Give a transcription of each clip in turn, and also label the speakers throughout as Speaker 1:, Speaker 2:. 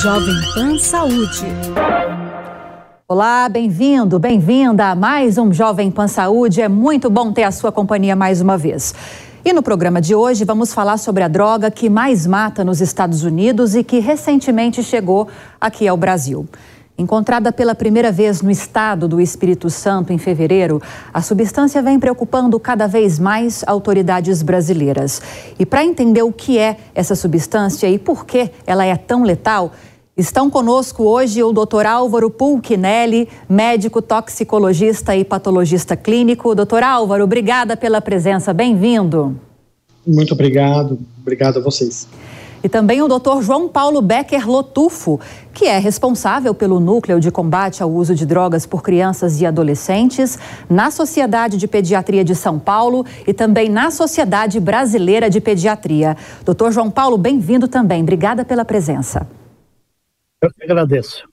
Speaker 1: Jovem Pan Saúde. Olá, bem-vindo, bem-vinda a mais um Jovem Pan Saúde. É muito bom ter a sua companhia mais uma vez. E no programa de hoje vamos falar sobre a droga que mais mata nos Estados Unidos e que recentemente chegou aqui ao Brasil. Encontrada pela primeira vez no estado do Espírito Santo em fevereiro, a substância vem preocupando cada vez mais autoridades brasileiras. E para entender o que é essa substância e por que ela é tão letal, Estão conosco hoje o Dr. Álvaro Pulquinelli, médico toxicologista e patologista clínico. Doutor Álvaro, obrigada pela presença, bem-vindo.
Speaker 2: Muito obrigado, obrigado a vocês.
Speaker 1: E também o Dr. João Paulo Becker Lotufo, que é responsável pelo núcleo de combate ao uso de drogas por crianças e adolescentes na Sociedade de Pediatria de São Paulo e também na Sociedade Brasileira de Pediatria. Doutor João Paulo, bem-vindo também. Obrigada pela presença.
Speaker 3: Eu que agradeço.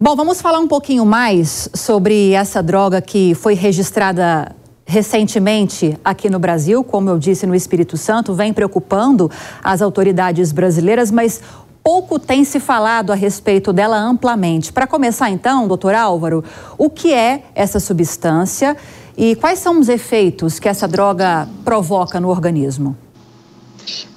Speaker 1: Bom, vamos falar um pouquinho mais sobre essa droga que foi registrada recentemente aqui no Brasil, como eu disse, no Espírito Santo, vem preocupando as autoridades brasileiras, mas pouco tem se falado a respeito dela amplamente. Para começar, então, doutor Álvaro, o que é essa substância e quais são os efeitos que essa droga provoca no organismo?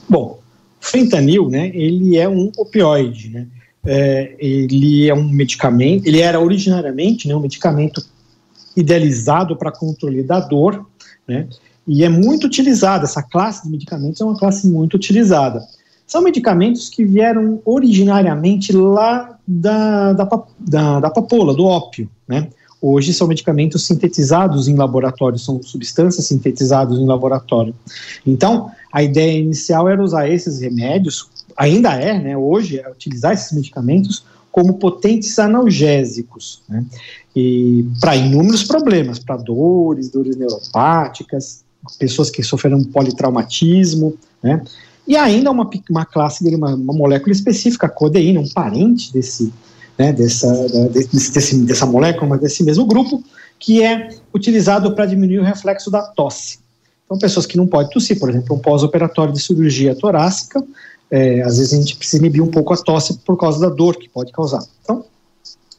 Speaker 2: Bom, fentanil, né, ele é um opioide, né? É, ele é um medicamento, ele era originariamente né, um medicamento idealizado para controle da dor, né, e é muito utilizado, essa classe de medicamentos é uma classe muito utilizada. São medicamentos que vieram originariamente lá da, da, da, da papoula, do ópio, né, Hoje são medicamentos sintetizados em laboratório, são substâncias sintetizadas em laboratório. Então, a ideia inicial era usar esses remédios ainda é, né, hoje, é utilizar esses medicamentos como potentes analgésicos, né, e para inúmeros problemas, para dores, dores neuropáticas, pessoas que sofreram politraumatismo, né, e ainda uma, uma classe dele, uma, uma molécula específica, a codeína, um parente desse, né, dessa, desse, desse, dessa molécula, mas desse mesmo grupo, que é utilizado para diminuir o reflexo da tosse. Então, pessoas que não podem tossir, por exemplo, um pós-operatório de cirurgia torácica, é, às vezes a gente precisa inibir um pouco a tosse por causa da dor que pode causar. Então,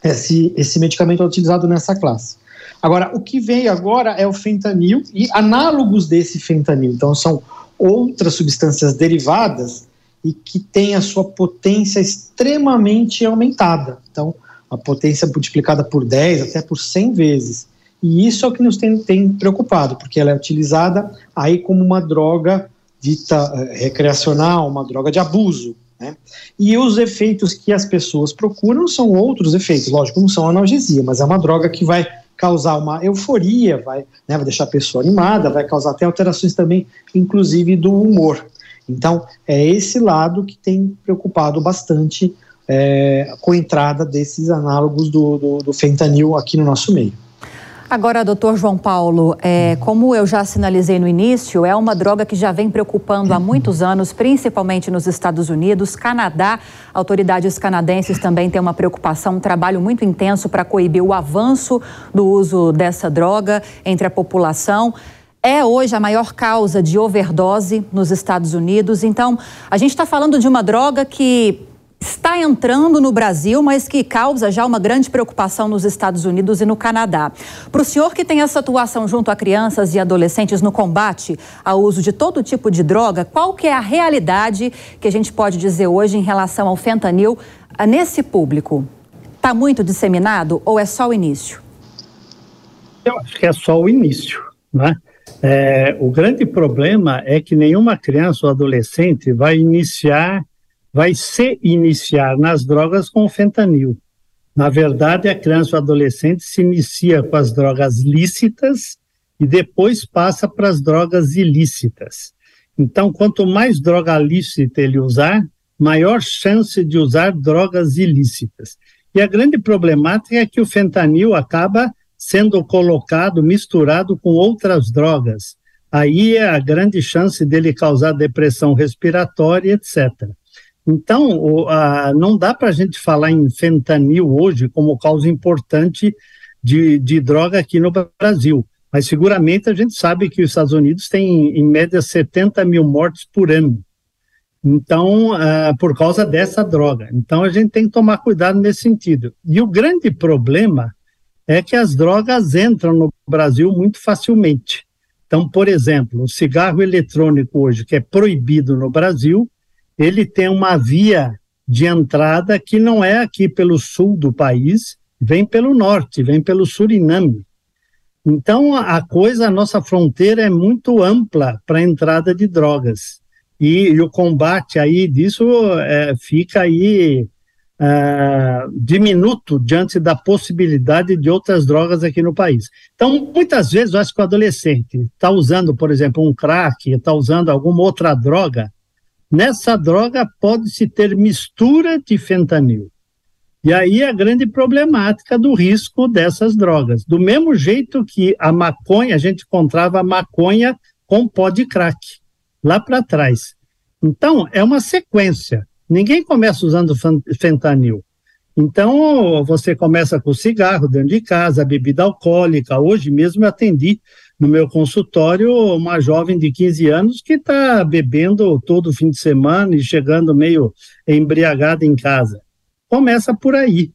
Speaker 2: esse, esse medicamento é utilizado nessa classe. Agora, o que veio agora é o fentanil e análogos desse fentanil. Então, são outras substâncias derivadas e que têm a sua potência extremamente aumentada. Então, a potência multiplicada por 10, até por 100 vezes. E isso é o que nos tem, tem preocupado, porque ela é utilizada aí como uma droga dita eh, recreacional, uma droga de abuso. Né? E os efeitos que as pessoas procuram são outros efeitos, lógico, não são analgesia, mas é uma droga que vai causar uma euforia, vai, né, vai deixar a pessoa animada, vai causar até alterações também, inclusive do humor. Então, é esse lado que tem preocupado bastante é, com a entrada desses análogos do, do, do fentanil aqui no nosso meio.
Speaker 1: Agora, doutor João Paulo, é, como eu já sinalizei no início, é uma droga que já vem preocupando há muitos anos, principalmente nos Estados Unidos, Canadá. Autoridades canadenses também têm uma preocupação, um trabalho muito intenso para coibir o avanço do uso dessa droga entre a população. É hoje a maior causa de overdose nos Estados Unidos. Então, a gente está falando de uma droga que está entrando no Brasil, mas que causa já uma grande preocupação nos Estados Unidos e no Canadá. Para o senhor que tem essa atuação junto a crianças e adolescentes no combate ao uso de todo tipo de droga, qual que é a realidade que a gente pode dizer hoje em relação ao fentanil ah, nesse público? Está muito disseminado ou é só o início?
Speaker 3: Eu acho que é só o início, né? É, o grande problema é que nenhuma criança ou adolescente vai iniciar vai se iniciar nas drogas com fentanil. Na verdade, a criança ou adolescente se inicia com as drogas lícitas e depois passa para as drogas ilícitas. Então, quanto mais droga lícita ele usar, maior chance de usar drogas ilícitas. E a grande problemática é que o fentanil acaba sendo colocado, misturado com outras drogas. Aí é a grande chance dele causar depressão respiratória, etc. Então, o, a, não dá para a gente falar em fentanil hoje como causa importante de, de droga aqui no Brasil. Mas seguramente a gente sabe que os Estados Unidos têm, em média, 70 mil mortes por ano. Então, uh, por causa dessa droga. Então, a gente tem que tomar cuidado nesse sentido. E o grande problema é que as drogas entram no Brasil muito facilmente. Então, por exemplo, o cigarro eletrônico hoje, que é proibido no Brasil, ele tem uma via de entrada que não é aqui pelo sul do país, vem pelo norte, vem pelo Suriname. Então, a coisa, a nossa fronteira é muito ampla para a entrada de drogas. E, e, o combate aí disso é, fica aí é, diminuto diante da possibilidade de outras drogas aqui no país. Então, muitas vezes, eu acho que o adolescente está usando, por exemplo, um crack, está usando alguma outra droga, nessa droga pode-se ter mistura de fentanil. E aí a grande problemática do risco dessas drogas. Do mesmo jeito que a maconha, a gente encontrava maconha com pó de crack, lá para trás. Então, é uma sequência. Ninguém começa usando fentanil. Então, você começa com cigarro dentro de casa, bebida alcoólica. Hoje mesmo eu atendi no meu consultório uma jovem de 15 anos que está bebendo todo fim de semana e chegando meio embriagada em casa começa por aí.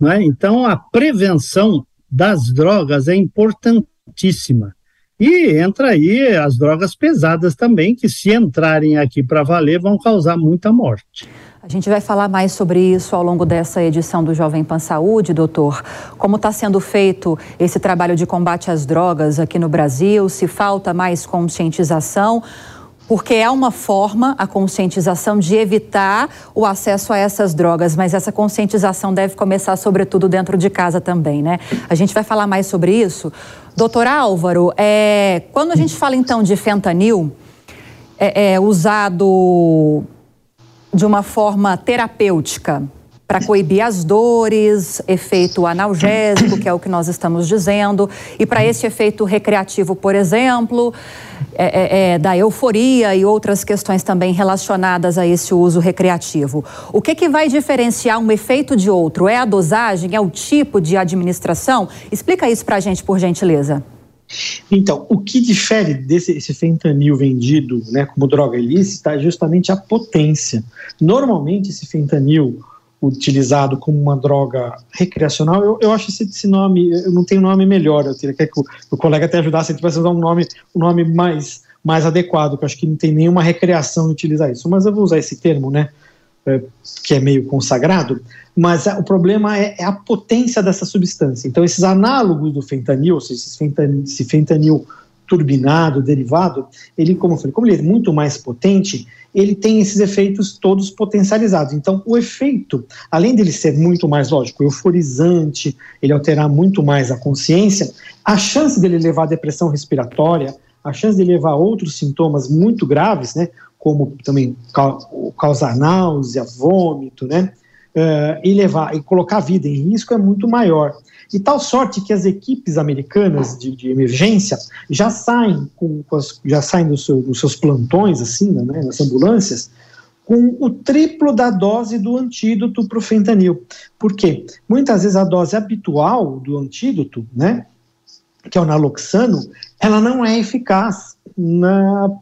Speaker 3: Né? Então, a prevenção das drogas é importantíssima. E entra aí as drogas pesadas também, que se entrarem aqui para valer, vão causar muita morte.
Speaker 1: A gente vai falar mais sobre isso ao longo dessa edição do Jovem Pan Saúde, doutor. Como está sendo feito esse trabalho de combate às drogas aqui no Brasil? Se falta mais conscientização? porque é uma forma, a conscientização, de evitar o acesso a essas drogas, mas essa conscientização deve começar, sobretudo, dentro de casa também, né? A gente vai falar mais sobre isso. Doutor Álvaro, é, quando a gente fala então de fentanil, é, é usado de uma forma terapêutica, para coibir as dores, efeito analgésico, que é o que nós estamos dizendo, e para esse efeito recreativo, por exemplo, é, é, é, da euforia e outras questões também relacionadas a esse uso recreativo. O que, que vai diferenciar um efeito de outro? É a dosagem? É o tipo de administração? Explica isso para a gente, por gentileza.
Speaker 2: Então, o que difere desse esse fentanil vendido né, como droga ilícita é justamente a potência. Normalmente, esse fentanil utilizado como uma droga recreacional, eu, eu acho esse, esse nome, eu não tenho nome melhor, eu teria que o, o colega até ajudasse, a vai usar um nome, um nome mais, mais adequado, que eu acho que não tem nenhuma recreação utilizar isso, mas eu vou usar esse termo, né, que é meio consagrado, mas o problema é, é, a potência dessa substância. Então, esses análogos do fentanil, ou seja, fentanil, esse fentanil turbinado, derivado, ele, como eu falei, como ele é muito mais potente, ele tem esses efeitos todos potencializados. Então, o efeito, além dele ser muito mais, lógico, euforizante, ele alterar muito mais a consciência, a chance dele levar a depressão respiratória, a chance de levar a outros sintomas muito graves, né, como também causar náusea, vômito, né, uh, e levar e colocar a vida em risco é muito maior. De tal sorte que as equipes americanas de, de emergência já saem, com, com as, já saem do seu, dos seus plantões, assim, né, nas ambulâncias, com o triplo da dose do antídoto para o fentanil. Por quê? Muitas vezes a dose habitual do antídoto, né, que é o naloxano, ela não é eficaz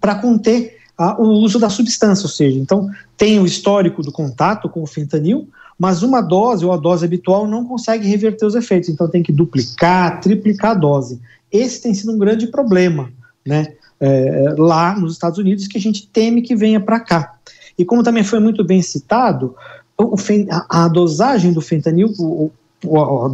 Speaker 2: para conter a, o uso da substância, ou seja, então tem o histórico do contato com o fentanil, mas uma dose ou a dose habitual não consegue reverter os efeitos, então tem que duplicar, triplicar a dose. Esse tem sido um grande problema, né, é, lá nos Estados Unidos, que a gente teme que venha para cá. E como também foi muito bem citado, a, a, dosagem do fentanil, o,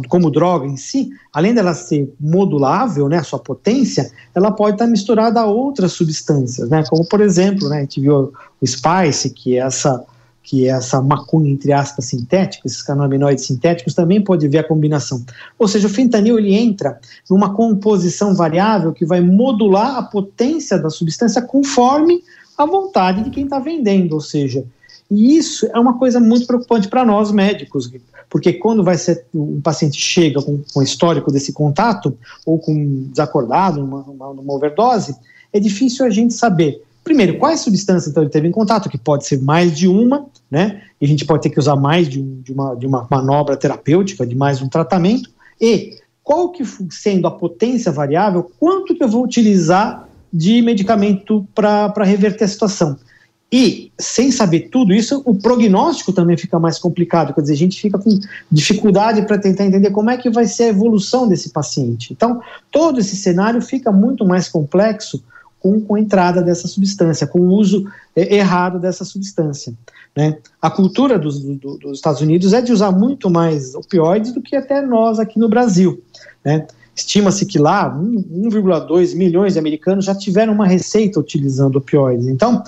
Speaker 2: como droga em si, além dela ser modulável, né, a sua potência, ela pode estar misturada a outras substâncias, né, como por exemplo, né, a gente viu o Spice, que é essa que é essa maconha, entre aspas, sintética, esses canabinoides sintéticos, também pode ver a combinação. Ou seja, o fentanil ele entra numa composição variável que vai modular a potência da substância conforme a vontade de quem está vendendo, ou seja, e isso é uma coisa muito preocupante para nós médicos, porque quando vai ser um paciente chega com, com histórico desse contato ou com desacordado, numa, uma, numa overdose, é difícil a gente saber primeiro, quais substâncias então ele teve em contato, que pode ser mais de uma, né? E a gente pode ter que usar mais de, um, de, uma, de uma manobra terapêutica, de mais um tratamento, e qual que sendo a potência variável, quanto que eu vou utilizar de medicamento para reverter a situação. E, sem saber tudo isso, o prognóstico também fica mais complicado, quer dizer, a gente fica com dificuldade para tentar entender como é que vai ser a evolução desse paciente. Então, todo esse cenário fica muito mais complexo com, com a entrada dessa substância, com o uso é, errado dessa substância. Né? A cultura dos, do, dos Estados Unidos é de usar muito mais opioides do que até nós aqui no Brasil. Né? Estima-se que lá 1,2 milhões de americanos já tiveram uma receita utilizando opioides. Então,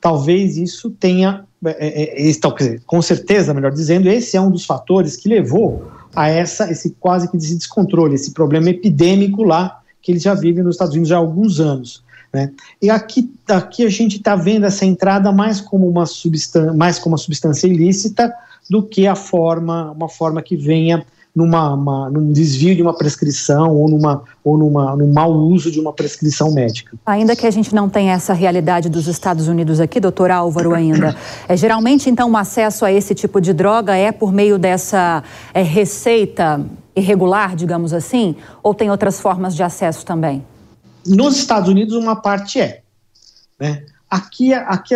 Speaker 2: talvez isso tenha, é, é, é com certeza, melhor dizendo, esse é um dos fatores que levou a essa, esse quase que descontrole, esse problema epidêmico lá que eles já vivem nos Estados Unidos há alguns anos. Né? E aqui, aqui a gente está vendo essa entrada mais como uma substância, mais como uma substância ilícita do que a forma, uma forma que venha numa, uma, num desvio de uma prescrição ou, numa, ou numa, num mau uso de uma prescrição médica.
Speaker 1: Ainda que a gente não tenha essa realidade dos Estados Unidos aqui, doutor Álvaro, ainda, é, geralmente então o acesso a esse tipo de droga é por meio dessa é, receita irregular, digamos assim, ou tem outras formas de acesso também?
Speaker 2: Nos Estados Unidos, uma parte é. Né? Aqui, aqui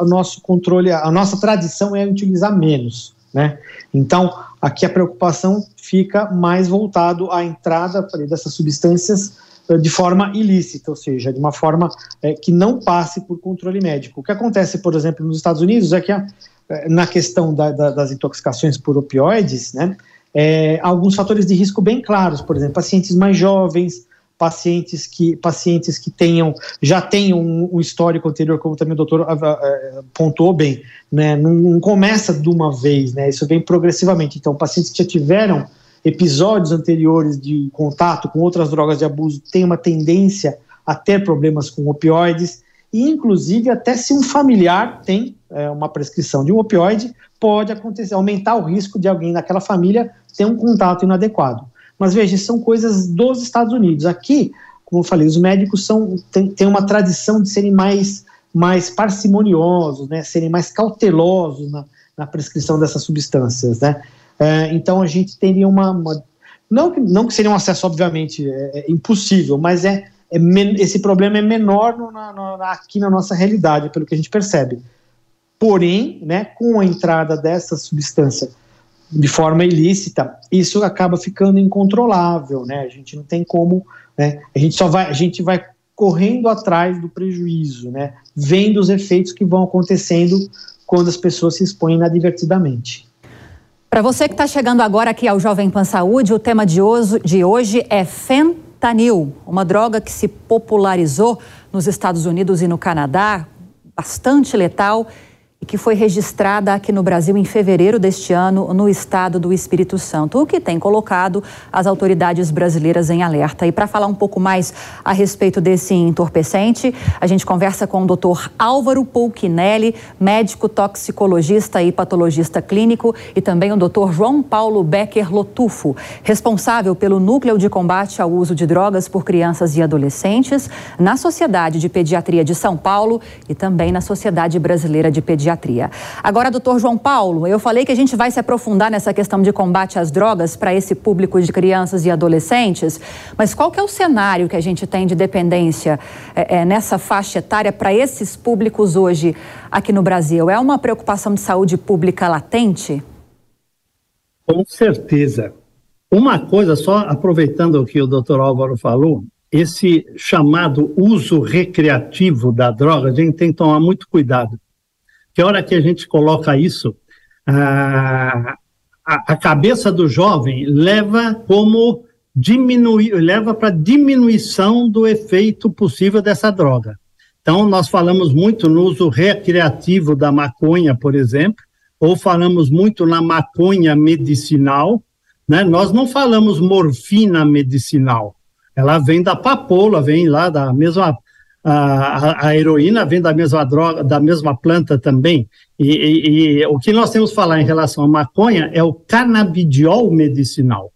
Speaker 2: o nosso controle, a nossa tradição é utilizar menos. Né? Então, aqui a preocupação fica mais voltado à entrada dessas substâncias eh, de forma ilícita, ou seja, de uma forma é, que não passe por controle médico. O que acontece, por exemplo, nos Estados Unidos é que a, eh, na questão da, da, das intoxicações por opioides, né, é, alguns fatores de risco bem claros, por exemplo, pacientes mais jovens, pacientes que, pacientes que tenham, já tenham um, um histórico anterior, como também o doutor uh, pontuou bem, né, não, não, começa de uma vez, né, isso vem progressivamente. Então, pacientes que já tiveram episódios anteriores de contato com outras drogas de abuso têm uma tendência a ter problemas com opioides, e inclusive até se um familiar tem é, uma prescrição de um opioide, pode acontecer, aumentar o risco de alguém naquela família ter um contato inadequado. Mas veja, são coisas dos Estados Unidos. Aqui, como eu falei, os médicos são, têm, têm uma tradição de serem mais, mais parcimoniosos, né, serem mais cautelosos na, na prescrição dessas substâncias. Né? É, então a gente teria uma. uma não, que, não que seria um acesso, obviamente, é, é impossível, mas é, é men, esse problema é menor no, na, aqui na nossa realidade, pelo que a gente percebe. Porém, né, com a entrada dessa substância de forma ilícita, isso acaba ficando incontrolável, né? A gente não tem como, né? A gente só vai, a gente vai correndo atrás do prejuízo, né? Vendo os efeitos que vão acontecendo quando as pessoas se expõem inadvertidamente.
Speaker 1: Para você que está chegando agora aqui ao Jovem Pan Saúde, o tema de hoje, de hoje é fentanil, uma droga que se popularizou nos Estados Unidos e no Canadá, bastante letal e que foi registrada aqui no Brasil em fevereiro deste ano no estado do Espírito Santo, o que tem colocado as autoridades brasileiras em alerta. E para falar um pouco mais a respeito desse entorpecente, a gente conversa com o Dr. Álvaro Pouquinelli, médico toxicologista e patologista clínico, e também o Dr. João Paulo Becker Lotufo, responsável pelo Núcleo de Combate ao Uso de Drogas por Crianças e Adolescentes na Sociedade de Pediatria de São Paulo e também na Sociedade Brasileira de Pediatria pediatria. Agora, doutor João Paulo, eu falei que a gente vai se aprofundar nessa questão de combate às drogas para esse público de crianças e adolescentes, mas qual que é o cenário que a gente tem de dependência é, é, nessa faixa etária para esses públicos hoje aqui no Brasil? É uma preocupação de saúde pública latente?
Speaker 3: Com certeza. Uma coisa, só aproveitando o que o doutor Álvaro falou, esse chamado uso recreativo da droga, a gente tem que tomar muito cuidado que hora que a gente coloca isso, a, a, a cabeça do jovem leva como diminuir, leva para diminuição do efeito possível dessa droga. Então, nós falamos muito no uso recreativo da maconha, por exemplo, ou falamos muito na maconha medicinal, né? Nós não falamos morfina medicinal. Ela vem da papoula, vem lá da mesma a, a, heroína vem da mesma droga, da mesma planta também. E, e, e, o que nós temos que falar em relação à maconha é o canabidiol medicinal.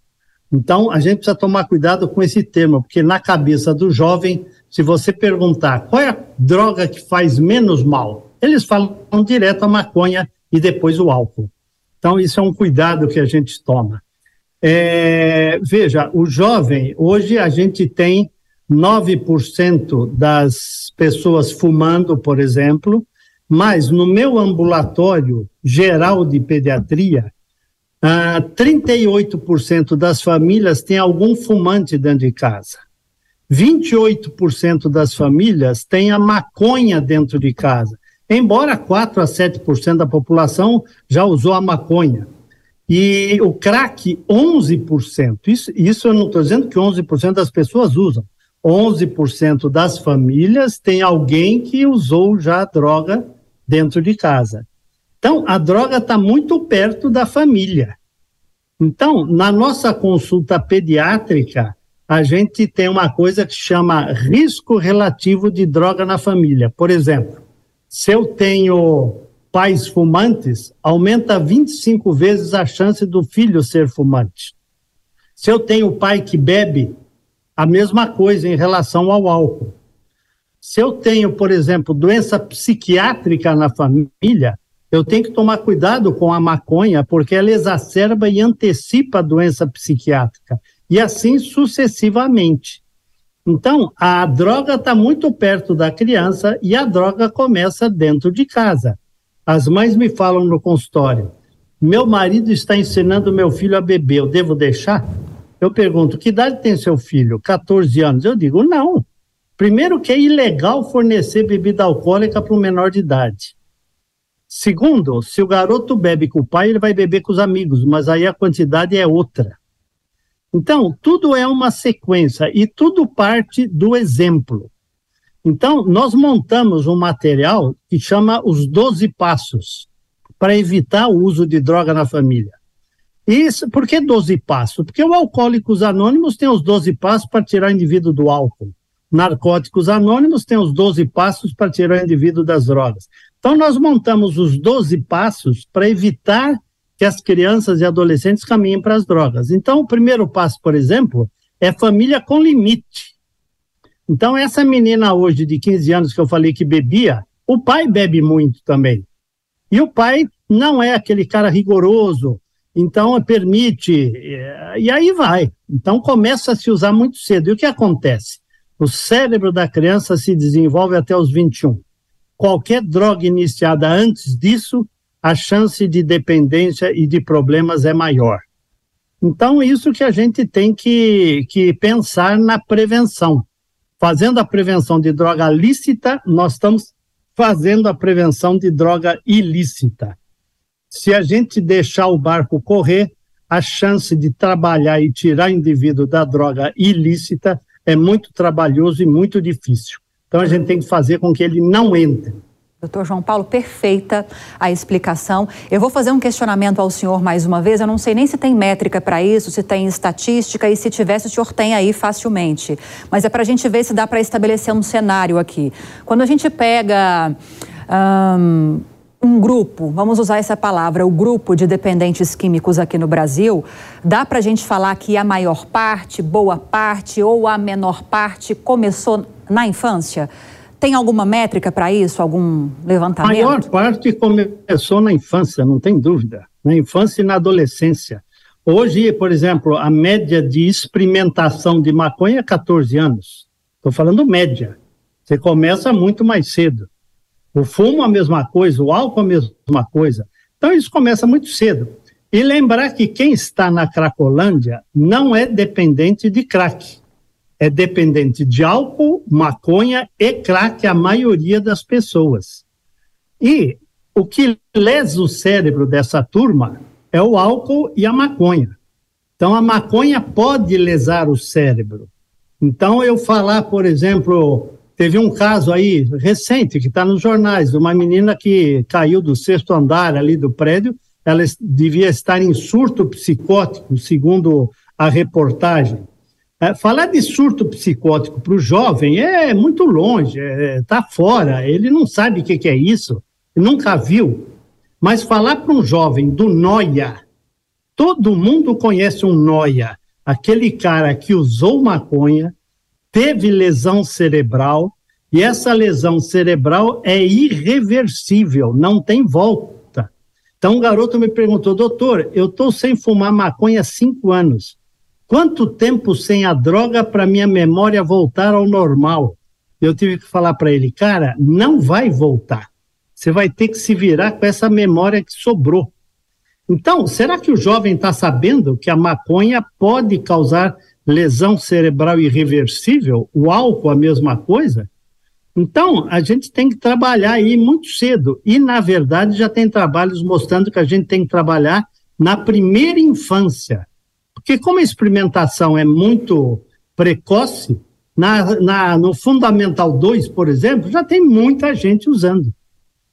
Speaker 3: Então, a gente precisa tomar cuidado com esse termo, porque na cabeça do jovem, se você perguntar qual é a droga que faz menos mal, eles falam direto a maconha e depois o álcool. Então, isso é um cuidado que a gente toma. É, veja, o jovem, hoje a gente tem 9% das pessoas fumando, por exemplo, mas no meu ambulatório geral de pediatria, ah, 38% das famílias têm algum fumante dentro de casa. 28% das famílias têm a maconha dentro de casa, embora 4 a 7% da população já usou a maconha. E o crack, 11%. Isso, isso eu não estou dizendo que 11% das pessoas usam. 11% das famílias tem alguém que usou já droga dentro de casa. Então, a droga está muito perto da família. Então, na nossa consulta pediátrica, a gente tem uma coisa que chama risco relativo de droga na família. Por exemplo, se eu tenho pais fumantes, aumenta 25 vezes a chance do filho ser fumante. Se eu tenho pai que bebe, a mesma coisa em relação ao álcool. Se eu tenho, por exemplo, doença psiquiátrica na família, eu tenho que tomar cuidado com a maconha, porque ela exacerba e antecipa a doença psiquiátrica, e assim sucessivamente. Então, a droga está muito perto da criança e a droga começa dentro de casa. As mães me falam no consultório: meu marido está ensinando meu filho a beber, eu devo deixar? Eu pergunto: que idade tem seu filho? 14 anos. Eu digo: não. Primeiro, que é ilegal fornecer bebida alcoólica para um menor de idade. Segundo, se o garoto bebe com o pai, ele vai beber com os amigos, mas aí a quantidade é outra. Então, tudo é uma sequência e tudo parte do exemplo. Então, nós montamos um material que chama os 12 passos para evitar o uso de droga na família. Isso, por que 12 passos? Porque o Alcoólicos Anônimos tem os 12 passos para tirar o indivíduo do álcool. Narcóticos Anônimos tem os 12 passos para tirar o indivíduo das drogas. Então, nós montamos os 12 passos para evitar que as crianças e adolescentes caminhem para as drogas. Então, o primeiro passo, por exemplo, é família com limite. Então, essa menina hoje de 15 anos que eu falei que bebia, o pai bebe muito também. E o pai não é aquele cara rigoroso, então permite, eh, e aí vai. Então começa a se usar muito cedo. E o que acontece? O cérebro da criança se desenvolve até os 21. Qualquer droga iniciada antes disso, a chance de dependência e de problemas é maior. Então, isso que a gente tem que, que pensar na prevenção fazendo a prevenção de droga lícita, nós estamos fazendo a prevenção de droga ilícita. Se a gente deixar o barco correr, a chance de trabalhar e tirar indivíduo da droga ilícita é muito trabalhoso e muito difícil. Então a gente tem que fazer com que ele não entre.
Speaker 1: Doutor João Paulo, perfeita a explicação. Eu vou fazer um questionamento ao senhor mais uma vez. Eu não sei nem se tem métrica para isso, se tem estatística e se tivesse, o senhor tem aí facilmente. Mas é para a gente ver se dá para estabelecer um cenário aqui. Quando a gente pega. Um, um grupo, vamos usar essa palavra, o grupo de dependentes químicos aqui no Brasil, dá para a gente falar que a maior parte, boa parte ou a menor parte começou na infância? Tem alguma métrica para isso, algum levantamento?
Speaker 3: A maior parte começou na infância, não tem dúvida. Na infância e na adolescência. Hoje, por exemplo, a média de experimentação de maconha é 14 anos. Estou falando média. Você começa muito mais cedo. O fumo a mesma coisa, o álcool a mesma coisa. Então isso começa muito cedo. E lembrar que quem está na Cracolândia não é dependente de crack é dependente de álcool, maconha e crack, a maioria das pessoas. E o que lesa o cérebro dessa turma é o álcool e a maconha. Então, a maconha pode lesar o cérebro. Então, eu falar, por exemplo, teve um caso aí recente que está nos jornais, de uma menina que caiu do sexto andar ali do prédio, ela devia estar em surto psicótico, segundo a reportagem. É, falar de surto psicótico para o jovem é muito longe, está é, tá fora, ele não sabe o que, que é isso, nunca viu. Mas falar para um jovem do noia, todo mundo conhece um noia, aquele cara que usou maconha, teve lesão cerebral, e essa lesão cerebral é irreversível, não tem volta. Então, um garoto me perguntou, doutor, eu estou sem fumar maconha há cinco anos. Quanto tempo sem a droga para minha memória voltar ao normal? Eu tive que falar para ele, cara, não vai voltar. você vai ter que se virar com essa memória que sobrou. Então, será que o jovem está sabendo que a maconha pode causar lesão cerebral irreversível? O álcool, a mesma coisa? Então, a gente tem que trabalhar aí muito cedo. E, na verdade, já tem trabalhos mostrando que a gente tem que trabalhar na primeira infância. Porque, como a experimentação é muito precoce, na, na, no Fundamental 2, por exemplo, já tem muita gente usando.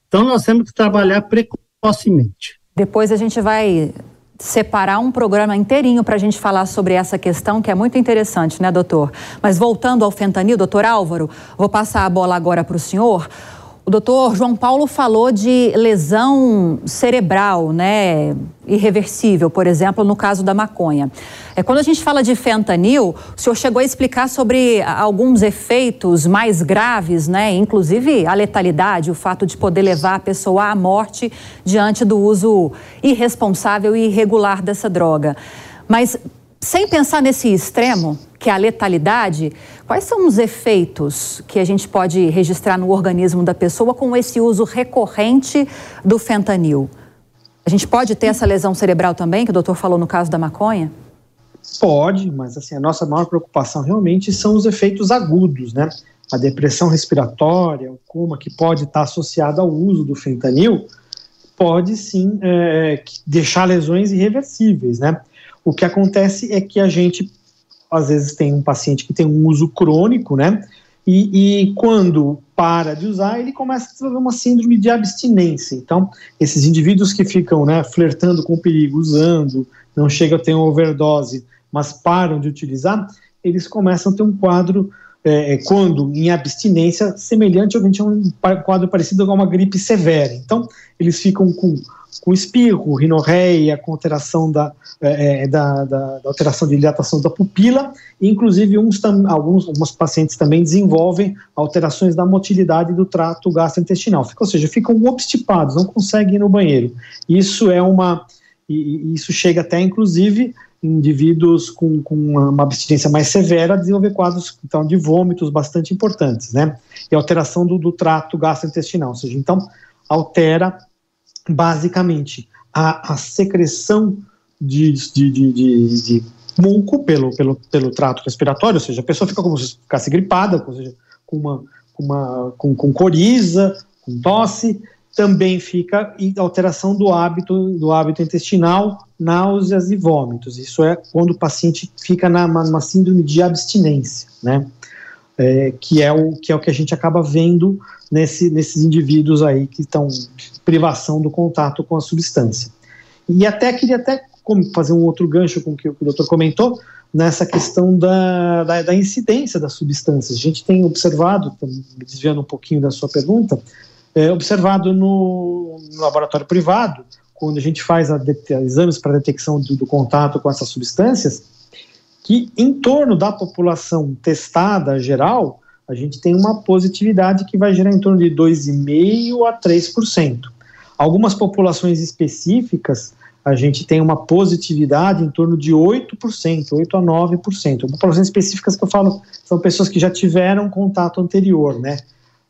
Speaker 3: Então, nós temos que trabalhar precocemente.
Speaker 1: Depois a gente vai separar um programa inteirinho para a gente falar sobre essa questão, que é muito interessante, né, doutor? Mas voltando ao fentanil, doutor Álvaro, vou passar a bola agora para o senhor. O doutor João Paulo falou de lesão cerebral, né, irreversível, por exemplo, no caso da maconha. É, quando a gente fala de fentanil, o senhor chegou a explicar sobre alguns efeitos mais graves, né, inclusive a letalidade, o fato de poder levar a pessoa à morte diante do uso irresponsável e irregular dessa droga. Mas sem pensar nesse extremo, que é a letalidade, quais são os efeitos que a gente pode registrar no organismo da pessoa com esse uso recorrente do fentanil? A gente pode ter essa lesão cerebral também, que o doutor falou no caso da maconha?
Speaker 2: Pode, mas assim, a nossa maior preocupação realmente são os efeitos agudos, né? A depressão respiratória, o coma que pode estar associado ao uso do fentanil, pode sim é, deixar lesões irreversíveis, né? O que acontece é que a gente, às vezes, tem um paciente que tem um uso crônico, né? E, e, quando para de usar, ele começa a desenvolver uma síndrome de abstinência. Então, esses indivíduos que ficam né, flertando com o perigo, usando, não chega a ter uma overdose, mas param de utilizar, eles começam a ter um quadro, é, é quando em abstinência, semelhante a um quadro parecido com uma gripe severa. Então, eles ficam com com espirro, rinorreia, com alteração da, é, é, da, da, da, alteração de dilatação da pupila, inclusive uns tam, alguns, alguns pacientes também desenvolvem alterações da motilidade do trato gastrointestinal, ou seja, ficam obstipados, não conseguem ir no banheiro. Isso é uma, e, isso chega até inclusive indivíduos com, com uma abstinência mais severa desenvolver quadros então, de vômitos bastante importantes, né? E alteração do, do trato gastrointestinal, ou seja, então altera basicamente a, a secreção de, de, de, de, de muco pelo, pelo, pelo trato respiratório, ou seja, a pessoa fica como se ficasse gripada, ou seja, com, uma, uma, com, com coriza, com tosse, também fica alteração do hábito, do hábito intestinal, náuseas e vômitos. Isso é quando o paciente fica na, numa síndrome de abstinência, né? É, que, é o, que é o que a gente acaba vendo nesse, nesses indivíduos aí que estão privação do contato com a substância. E até queria até fazer um outro gancho com o que o doutor comentou, nessa questão da, da, da, incidência das substâncias. A gente tem observado, desviando um pouquinho da sua pergunta, é, observado no, no, laboratório privado, quando a gente faz a, exames para detecção do, do, contato com essas substâncias, que em torno da população testada geral, a gente tem uma positividade que vai gerar em torno de 2,5% a 3%. Algumas populações específicas, a gente tem uma positividade em torno de 8%, 8 a 9%. Populações específicas que eu falo são pessoas que já tiveram contato anterior, né?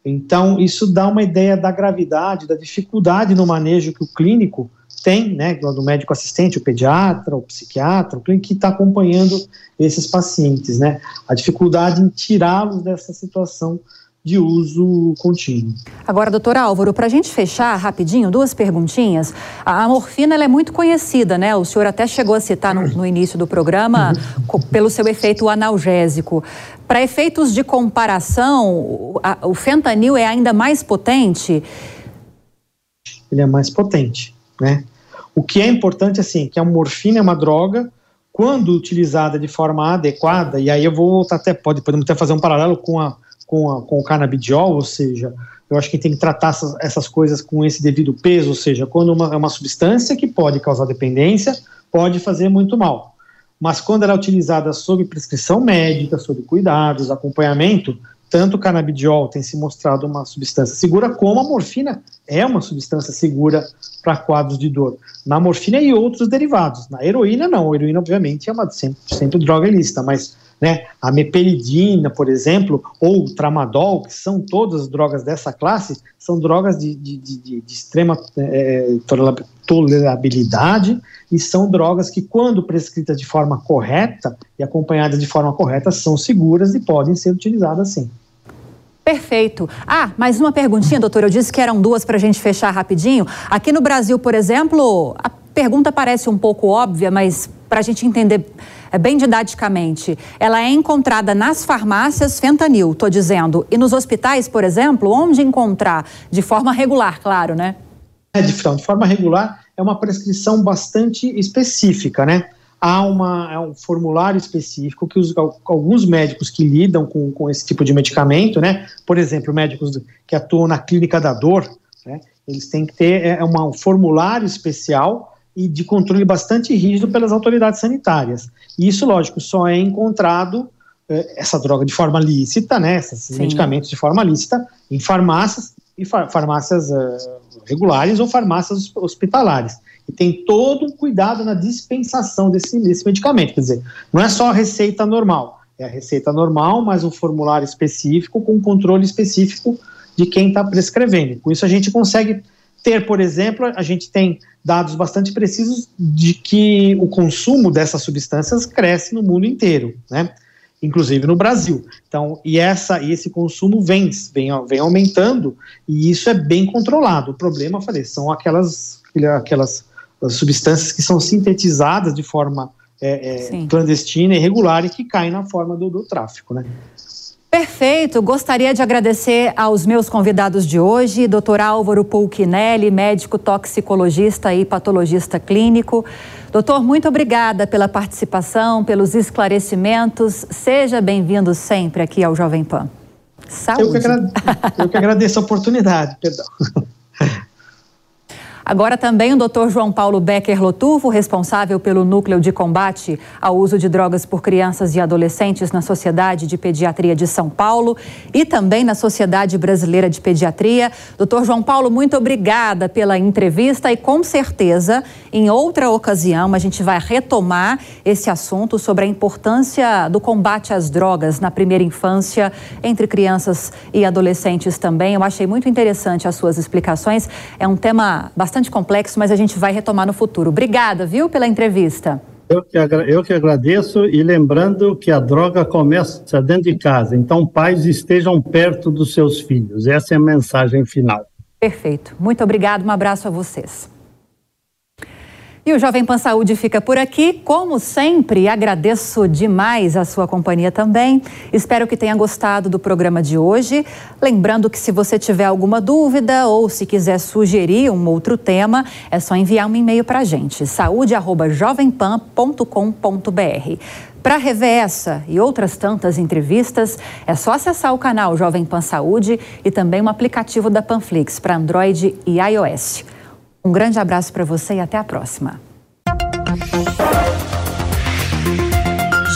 Speaker 2: Então, isso dá uma ideia da gravidade, da dificuldade no manejo que o clínico tem, né, do médico assistente, o pediatra, o psiquiatra, o clínico que está acompanhando esses pacientes, né, a dificuldade em tirá-los dessa situação de uso contínuo.
Speaker 1: Agora, doutor Álvaro, para a gente fechar rapidinho, duas perguntinhas. A morfina é muito conhecida, né? O senhor até chegou a citar no, no início do programa uhum. pelo seu efeito analgésico. Para efeitos de comparação, o, a, o fentanil é ainda mais potente?
Speaker 2: Ele é mais potente, né? O que é importante, assim, que a morfina é uma droga, quando utilizada de forma adequada, e aí eu vou até, pode, podemos até fazer um paralelo com, a, com, a, com o canabidiol, ou seja, eu acho que tem que tratar essas, essas coisas com esse devido peso, ou seja, quando uma, é uma substância que pode causar dependência, pode fazer muito mal. Mas quando ela é utilizada sob prescrição médica, sob cuidados, acompanhamento, tanto o canabidiol tem se mostrado uma substância segura, como a morfina é uma substância segura para quadros de dor. Na morfina e outros derivados. Na heroína, não. A heroína, obviamente, é uma 100% droga ilícita, mas né? A meperidina, por exemplo, ou o tramadol, que são todas drogas dessa classe, são drogas de, de, de, de extrema é, tolerabilidade e são drogas que, quando prescritas de forma correta e acompanhadas de forma correta, são seguras e podem ser utilizadas sim.
Speaker 1: Perfeito. Ah, mais uma perguntinha, doutor. Eu disse que eram duas para a gente fechar rapidinho. Aqui no Brasil, por exemplo, a pergunta parece um pouco óbvia, mas para a gente entender é, bem didaticamente, ela é encontrada nas farmácias fentanil, estou dizendo, e nos hospitais, por exemplo, onde encontrar? De forma regular, claro, né?
Speaker 2: É, de, de forma regular, é uma prescrição bastante específica, né? há uma, um formulário específico que os, alguns médicos que lidam com, com esse tipo de medicamento, né, por exemplo, médicos que atuam na clínica da dor, né, eles têm que ter é, uma, um formulário especial e de controle bastante rígido pelas autoridades sanitárias. E isso, lógico, só é encontrado é, essa droga de forma lícita, né, esses Sim. medicamentos de forma lícita, em farmácias e far, farmácias uh, regulares ou farmácias hospitalares e tem todo um cuidado na dispensação desse, desse medicamento. Quer dizer, não é só a receita normal, é a receita normal, mas um formulário específico com controle específico de quem está prescrevendo. Com isso, a gente consegue ter, por exemplo, a gente tem dados bastante precisos de que o consumo dessas substâncias cresce no mundo inteiro, né? Inclusive no Brasil. Então, e, essa, e esse consumo vem, vem, vem aumentando, e isso é bem controlado. O problema, falei, são aquelas, aquelas substâncias que são sintetizadas de forma é, é, clandestina, irregular e que caem na forma do, do tráfico, né?
Speaker 1: Perfeito. Gostaria de agradecer aos meus convidados de hoje, Dr. Álvaro Pulquinelli, médico toxicologista e patologista clínico. Doutor, muito obrigada pela participação, pelos esclarecimentos. Seja bem-vindo sempre aqui ao Jovem Pan.
Speaker 2: Saúde. Eu que, agradeço, eu que agradeço a oportunidade, perdão.
Speaker 1: Agora também o Dr. João Paulo Becker Lotufo, responsável pelo núcleo de combate ao uso de drogas por crianças e adolescentes na Sociedade de Pediatria de São Paulo e também na Sociedade Brasileira de Pediatria. Dr. João Paulo, muito obrigada pela entrevista e com certeza em outra ocasião a gente vai retomar esse assunto sobre a importância do combate às drogas na primeira infância entre crianças e adolescentes também. Eu achei muito interessante as suas explicações. É um tema bastante bastante complexo, mas a gente vai retomar no futuro. Obrigada, viu, pela entrevista.
Speaker 3: Eu que, eu que agradeço e lembrando que a droga começa dentro de casa, então pais estejam perto dos seus filhos. Essa é a mensagem final.
Speaker 1: Perfeito. Muito obrigado, um abraço a vocês. E o Jovem Pan Saúde fica por aqui. Como sempre, agradeço demais a sua companhia também. Espero que tenha gostado do programa de hoje. Lembrando que se você tiver alguma dúvida ou se quiser sugerir um outro tema, é só enviar um e-mail para a gente, saúde.jovempan.com.br. Para rever essa e outras tantas entrevistas, é só acessar o canal Jovem Pan Saúde e também o aplicativo da Panflix para Android e iOS. Um grande abraço para você e até a próxima.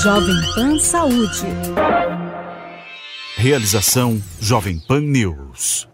Speaker 4: Jovem Pan Saúde.
Speaker 5: Realização Jovem Pan News.